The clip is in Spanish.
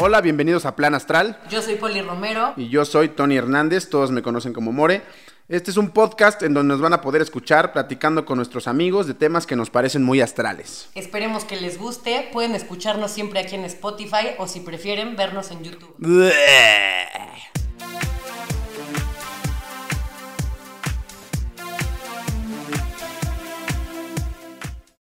Hola, bienvenidos a Plan Astral. Yo soy Poli Romero. Y yo soy Tony Hernández, todos me conocen como More. Este es un podcast en donde nos van a poder escuchar platicando con nuestros amigos de temas que nos parecen muy astrales. Esperemos que les guste. Pueden escucharnos siempre aquí en Spotify o si prefieren vernos en YouTube. Bleh.